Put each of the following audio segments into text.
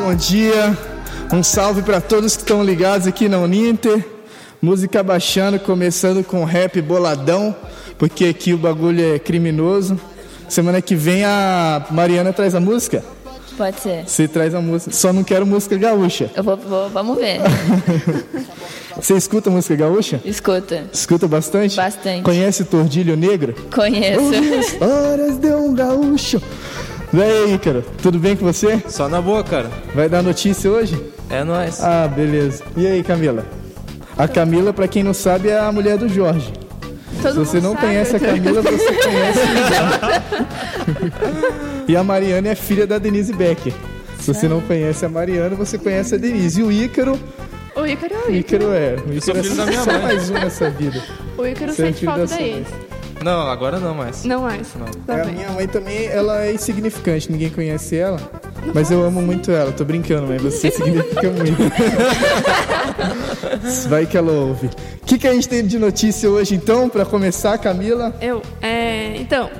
bom dia. Um salve para todos que estão ligados aqui na Uninter. Música baixando, começando com rap boladão, porque aqui o bagulho é criminoso. Semana que vem a Mariana traz a música. Pode ser. Você traz a música. Só não quero música gaúcha. Eu vou, vou vamos ver. Você escuta música gaúcha? Escuta. Escuta bastante? Bastante. Conhece Tordilho Negro? Conheço. Horas de um gaúcho. E aí, Ícaro, tudo bem com você? Só na boa, cara. Vai dar notícia hoje? É nóis. Ah, beleza. E aí, Camila? A Camila, pra quem não sabe, é a mulher do Jorge. Todo Se você não sabe. conhece a Camila, você conhece o Jorge. E a Mariana é filha da Denise Becker. Se você não conhece a Mariana, você conhece a Denise. E o Ícaro, O Ícaro é o o Ícaro. Ícaro é. O sou Ícaro é só mais um nessa vida. O Ícaro é sente falta da ex. Não, agora não mais. Não mais. Tá É, a minha mãe também, ela é insignificante, ninguém conhece ela. Mas eu amo muito ela, tô brincando, mas você significa muito. Vai que ela ouve. O que, que a gente tem de notícia hoje então, pra começar, Camila? Eu, é, então,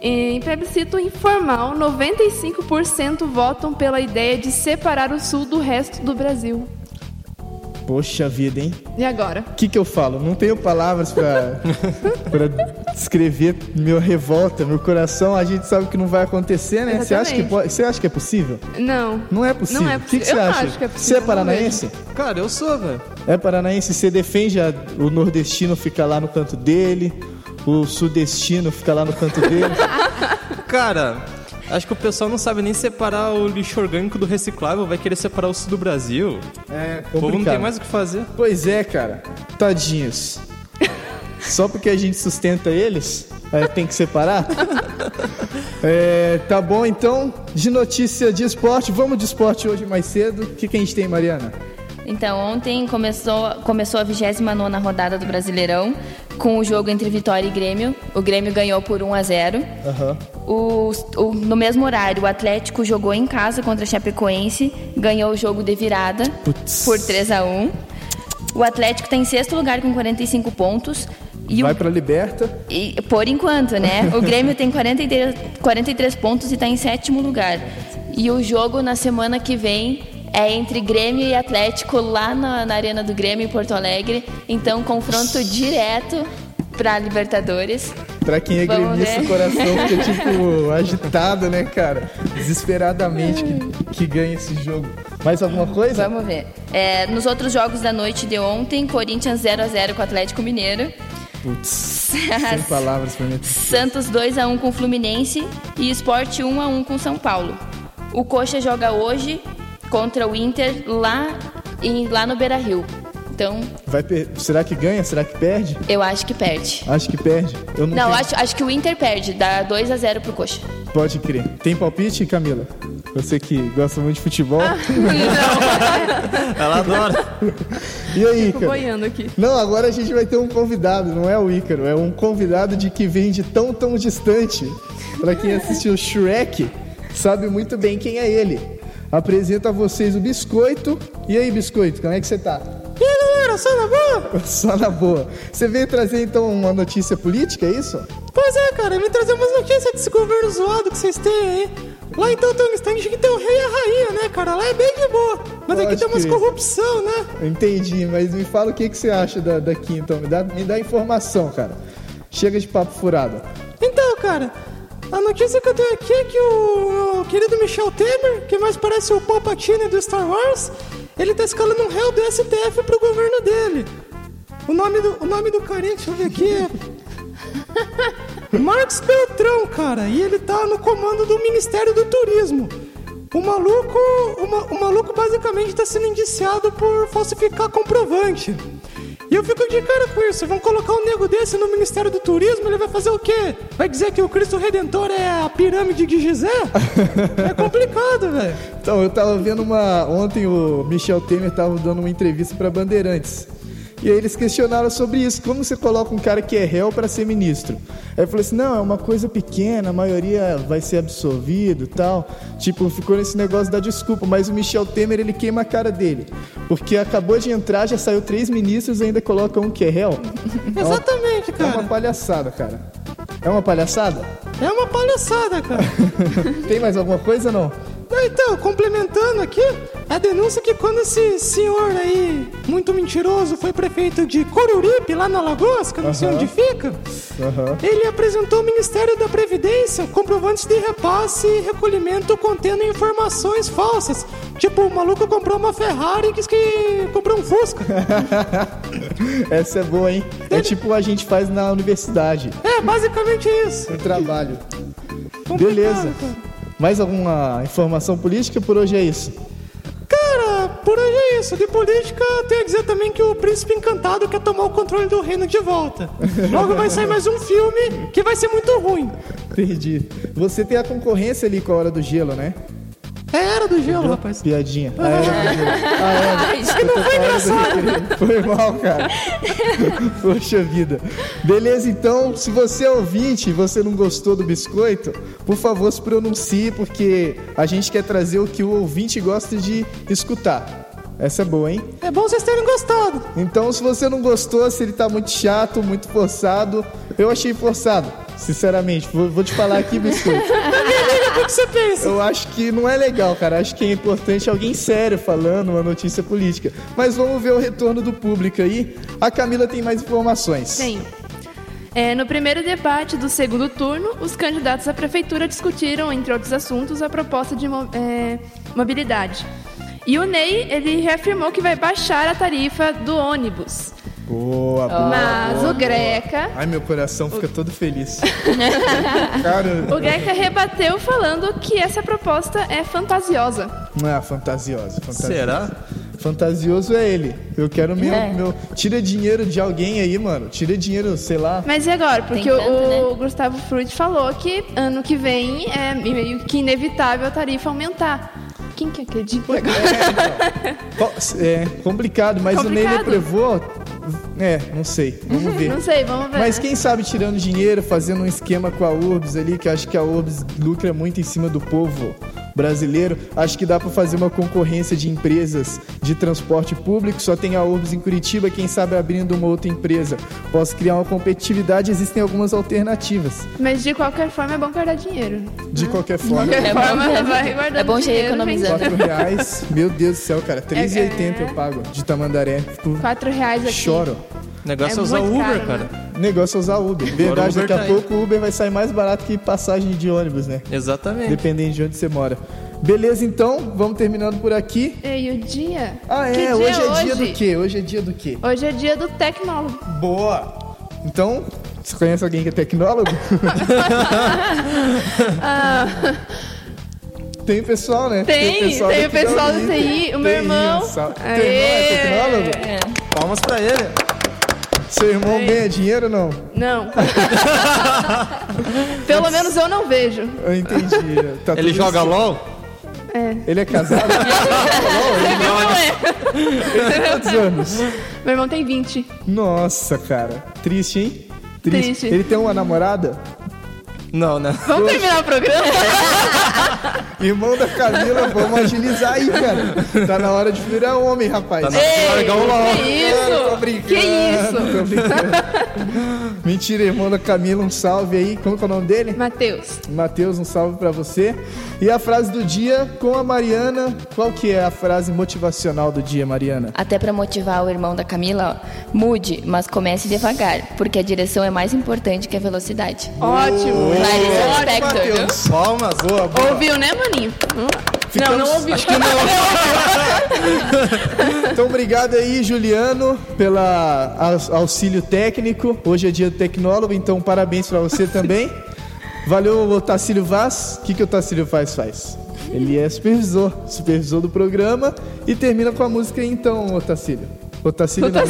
em plebiscito informal, 95% votam pela ideia de separar o sul do resto do Brasil. Poxa vida, hein? E agora? O que, que eu falo? Não tenho palavras pra, pra descrever meu revolta, meu coração. A gente sabe que não vai acontecer, né? Você acha, que pode, você acha que é possível? Não. Não é possível. Não é O que, que você acha? acho que é você possível, é não paranaense? Cara, eu sou, velho. É paranaense, você defende a- o nordestino ficar lá no canto dele, o sudestino ficar lá no canto dele. Cara, acho que o pessoal não sabe nem separar o lixo orgânico do reciclável, vai querer separar o sul do Brasil. É, O povo não complicado. tem mais o que fazer. Pois é, cara. Tadinhos. Só porque a gente sustenta eles, tem que separar? É, tá bom, então. De notícia de esporte, vamos de esporte hoje mais cedo. O que, que a gente tem, Mariana? Então, ontem começou, começou a 29 rodada do Brasileirão, com o jogo entre Vitória e Grêmio. O Grêmio ganhou por 1 a 0 Aham. O, o- no mesmo horário, o Atlético jogou em casa contra a Chapecoense, ganhou o jogo de virada Putz. por 3 a 1 O Atlético está em sexto lugar com 45 pontos. E Vai o, pra Liberta. e, por enquanto, né? O Grêmio tem 43, 43 pontos e está em sétimo lugar. E o jogo na semana que vem é entre Grêmio e Atlético lá na, na Arena do Grêmio em Porto Alegre. Então, confronto direto para Libertadores. Pra quem é Vamos gremista, ver. o coração fica, tipo, agitado, né, cara? Desesperadamente que, que ganha esse jogo. Mais alguma coisa? Vamos ver. É, nos outros jogos da noite de ontem, Corinthians 0 a 0 com o Atlético Mineiro. Putz, sem palavras pra mim. Santos 2 a 1 com o Fluminense e Sport 1 a 1 com São Paulo. O Coxa joga hoje contra o Inter lá em, lá no Beira-Rio. Então, Vai per- Será que ganha? Será que perde? eu acho que perde. Acho que perde. Eu não, Não, tenho- acho, acho que o Inter perde, dá 2 a 0 pro Coxa. Pode crer. Tem palpite, Camila? Você que gosta muito de futebol. Ah. Ela adora. E aí, cara? boiando aqui. Não, agora a gente vai ter um convidado, não é o Ícaro, é um convidado de que vem de tão, tão distante. Pra quem assistiu Shrek, sabe muito bem quem é ele. Apresento a vocês o Biscoito. E aí, Biscoito, como é que você tá? E galera, só na boa? Só na boa. Você veio trazer então uma notícia política, é isso? Pois é, cara, eu vim trazer umas notícias desse governo zoado que vocês têm aí. Lá em Tantangstang a gente tem o rei e a rainha, né, cara? Lá é bem de boa. Mas aqui tem umas corrupção, né? Entendi, mas me fala o que, que você acha da, daqui então. Me dá, me dá informação, cara. Chega de papo furado. Então, cara, a notícia que eu tenho aqui é que o, o querido Michel Temer, que mais parece o Palpatine do Star Wars, ele tá escalando um réu do STF pro governo dele. O nome do, o nome do carinha, deixa eu ver aqui, é... Marcos Beltrão, cara, e ele tá no comando do Ministério do Turismo. O maluco, o, ma- o maluco basicamente tá sendo indiciado por falsificar comprovante. E eu fico de cara com isso. Vão colocar um nego desse no Ministério do Turismo, ele vai fazer o quê? Vai dizer que o Cristo Redentor é a pirâmide de Gizé? é complicado, velho. Então, eu tava vendo uma. Ontem o Michel Temer tava dando uma entrevista pra Bandeirantes. E aí eles questionaram sobre isso. Como você coloca um cara que é réu pra ser ministro? Aí eu falei assim: não, é uma coisa pequena, a maioria vai ser absolvido e tal. Tipo, ficou nesse negócio da desculpa. Mas o Michel Temer, ele queima a cara dele. Porque acabou de entrar, já saiu três ministros e ainda coloca um que é réu. Exatamente, É uma cara. palhaçada, cara. É uma palhaçada? É uma palhaçada, cara. Tem mais alguma coisa ou não? Ah, então, complementando aqui, a denúncia é que quando esse senhor aí, muito mentiroso, foi prefeito de Coruripe, lá na Lagoas, que eu não sei onde fica, ele apresentou ao Ministério da Previdência comprovantes de repasse e recolhimento contendo informações falsas. Tipo, o maluco comprou uma Ferrari e quis que comprou um Fusca. Essa é boa, hein? É tipo a gente faz na universidade, É, basicamente isso. no trabalho. Complicado, Beleza. cara. Mais alguma informação política? Por hoje é isso. Cara, por hoje é isso. De política, tenho a dizer também que o Príncipe Encantado quer tomar o controle do reino de volta. Logo vai sair mais um filme que vai ser muito ruim. Entendi. Você tem a concorrência ali com a Hora do Gelo, né? É Era do Gelo, rapaz. Piadinha. A Era do Gelo. A Era. Ai, não foi engraçado. Foi mal, cara. Poxa vida. Beleza, então, se você é ouvinte e você não gostou do biscoito, por favor se pronuncie, porque a gente quer trazer o que o ouvinte gosta de escutar. Essa é boa, hein? É bom vocês terem gostado. Então, se você não gostou, se ele tá muito chato, muito forçado, eu achei forçado, sinceramente. Vou, vou te falar aqui, biscoito. O que você pensa? Eu acho que não é legal, cara. Acho que é importante alguém sério falando uma notícia política. Mas vamos ver o retorno do público aí. A Camila tem mais informações. Tenho. É, no primeiro debate do segundo turno, os candidatos à prefeitura discutiram, entre outros assuntos, a proposta de é, mobilidade. E o Ney, ele reafirmou que vai baixar a tarifa do ônibus. Boa, boa. Mas o Greca, Ai, meu coração fica todo feliz. cara, o Greca rebateu falando que essa proposta é fantasiosa. não é fantasiosa, fantasiosa. Será? Fantasioso é ele. Eu quero meu, É. meu. Tira dinheiro de alguém aí, mano. Tira dinheiro, sei lá. Mas e agora? Porque o, tanto, o né? Gustavo Frutti falou que ano que vem é meio que inevitável a tarifa aumentar. Quem que acredita agora? Co- É complicado, mas o Ney Complicado. Prevô. É, não sei. Vamos ver. Não sei, vamos ver. Mas quem sabe tirando dinheiro, fazendo um esquema com a Urbs ali, que eu acho que a Urbs lucra muito em cima do povo brasileiro. Acho que dá pra fazer uma concorrência de empresas de transporte público. Só tem a Urbs em Curitiba, quem sabe abrindo uma outra empresa. Posso criar uma competitividade, existem algumas alternativas. Mas de qualquer forma é bom guardar dinheiro. De qualquer forma. De qualquer É bom, forma, né? vai guardando É bom já ir dinheiro, economizando. gente. 4 reais, meu Deus do céu, cara. R$3,80 É, eu pago de Tamandaré. Fico, Quatro reais aqui. choro. O negócio é, É usar Uber, caro, cara. O negócio é usar Uber. Verdade, Uber daqui a tá pouco o Uber vai sair mais barato que passagem de ônibus, né? Exatamente. Dependendo de onde você mora. Beleza, então, vamos terminando por aqui. E o dia? Ah, Que é, dia hoje é dia hoje? do quê? Hoje é dia do quê? Hoje é dia do tecnólogo. Boa! Então, você conhece alguém que é tecnólogo? Tem pessoal, né? Tem, tem o daqui da pessoal do. TI, o meu Tem irmão. isso. Teu irmão é tecnólogo? É. Palmas pra ele. Seu irmão ganha dinheiro ou não? Não. Pelo menos eu não vejo. Eu entendi. Tá Ele tudo joga certo. LOL? Ele é casado? Ele tem quantos anos? Meu irmão tem 20. Nossa, cara. Triste, hein? Triste. Ele tem uma namorada? Não, né? Vamos terminar o programa? Irmão da Camila, vamos agilizar aí, cara. Tá na hora de virar homem, rapaz. Tá na hora de largar o LOL. Que isso? Tô brincando, Que isso? tô brincando. Mentira, irmão da Camila, um salve aí. Como que é o nome dele? Matheus. Matheus, um salve pra você. E a frase do dia com a Mariana. Qual que é a frase motivacional do dia, Mariana? Até pra motivar o irmão da Camila, ó, mude, mas comece devagar, porque a direção é mais importante que a velocidade. Ótimo. Larissa Spector? Matheus. Palmas. Boa, boa. Ouviu, né, maninho? Ficamos- Não, não ouviu. Então, obrigado aí, Juliano, pela aus- auxílio técnico. Hoje é dia do tecnólogo, então parabéns pra você também. Valeu, Otacílio Vaz. O que, que o Otacílio Vaz faz? Ele é supervisor, supervisor do programa. E termina com a música aí, então, Otacílio. Otacílio não.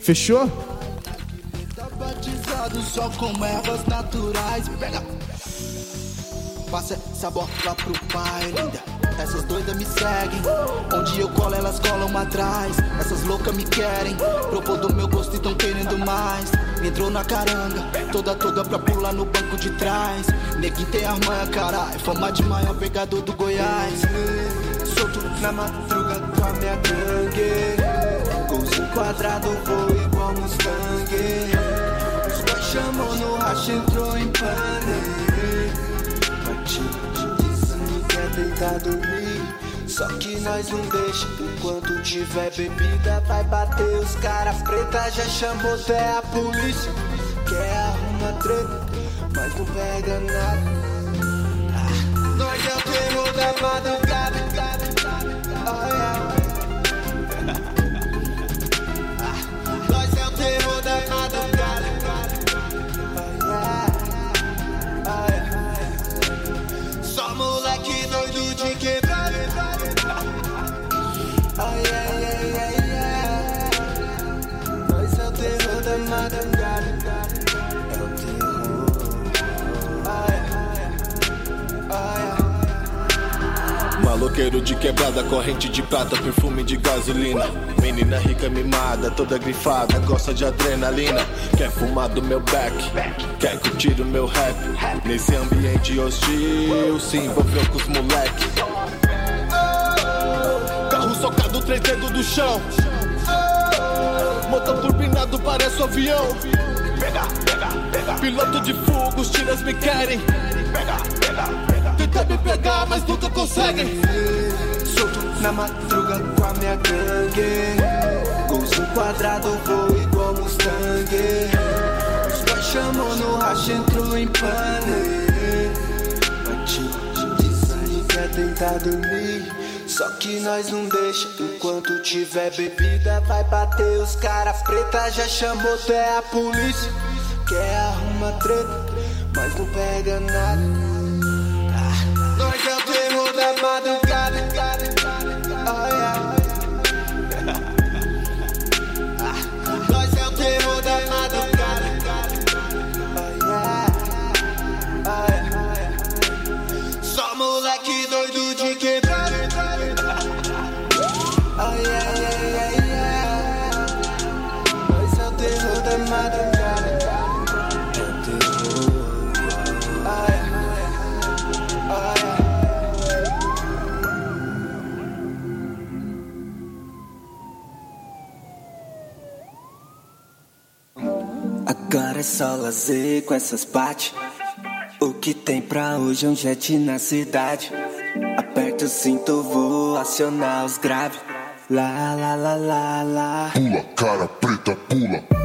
Fechou? Tá batizado só com ervas naturais. Pega. Passa essa bola pro pai, linda. Essas doidas me seguem. Onde eu colo, elas colam atrás. Essas loucas me querem. Propor do meu gosto e tão querendo mais. Entrou na caranga, toda toda pra pular no banco de trás. Neguinho tem armanha, caralho. Fama de maior pegador do Goiás. Solto na madruga com a minha gangue. Golzinho quadrado, vou igual Mustang. Chamou no racha, entrou em pane. Dizendo que quer tentar dormir. Só que nós não deixa. Enquanto tiver bebida, vai bater os caras preta. Já chamou até a polícia. Quer arrumar treta, mas não pega nada. Ah, nós o terror da madrugada. Oh, yeah. Maloqueiro de quebrada, corrente de prata, perfume de gasolina. Menina rica mimada, toda grifada, gosta de adrenalina. Quer fumar do meu back, quer curtir o meu rap. Nesse ambiente hostil, se envolveu com os moleque. Carro socado, três dedos do chão. Motor turbinado, parece um avião. Piloto de fuga, os tiras me querem. Tenta me pegar, mas nunca conseguem. Na madruga com a minha gangue. Uso quadrado, vou igual Mustang. Os pais chamam no racha, entro em pane. Bati, dizendo que quer tentar dormir. Só que nós não deixa. Enquanto tiver bebida, vai bater os caras preta. Já chamou até a polícia. Quer arrumar treta, mas não pega nada. Nós é o terror da madrugada. Só lazer com essas partes. O que tem pra hoje é um jet na cidade. Aperta o cinto, vou acionar os graves. Lá, lá, lá, lá, lá. Pula, cara preta, pula.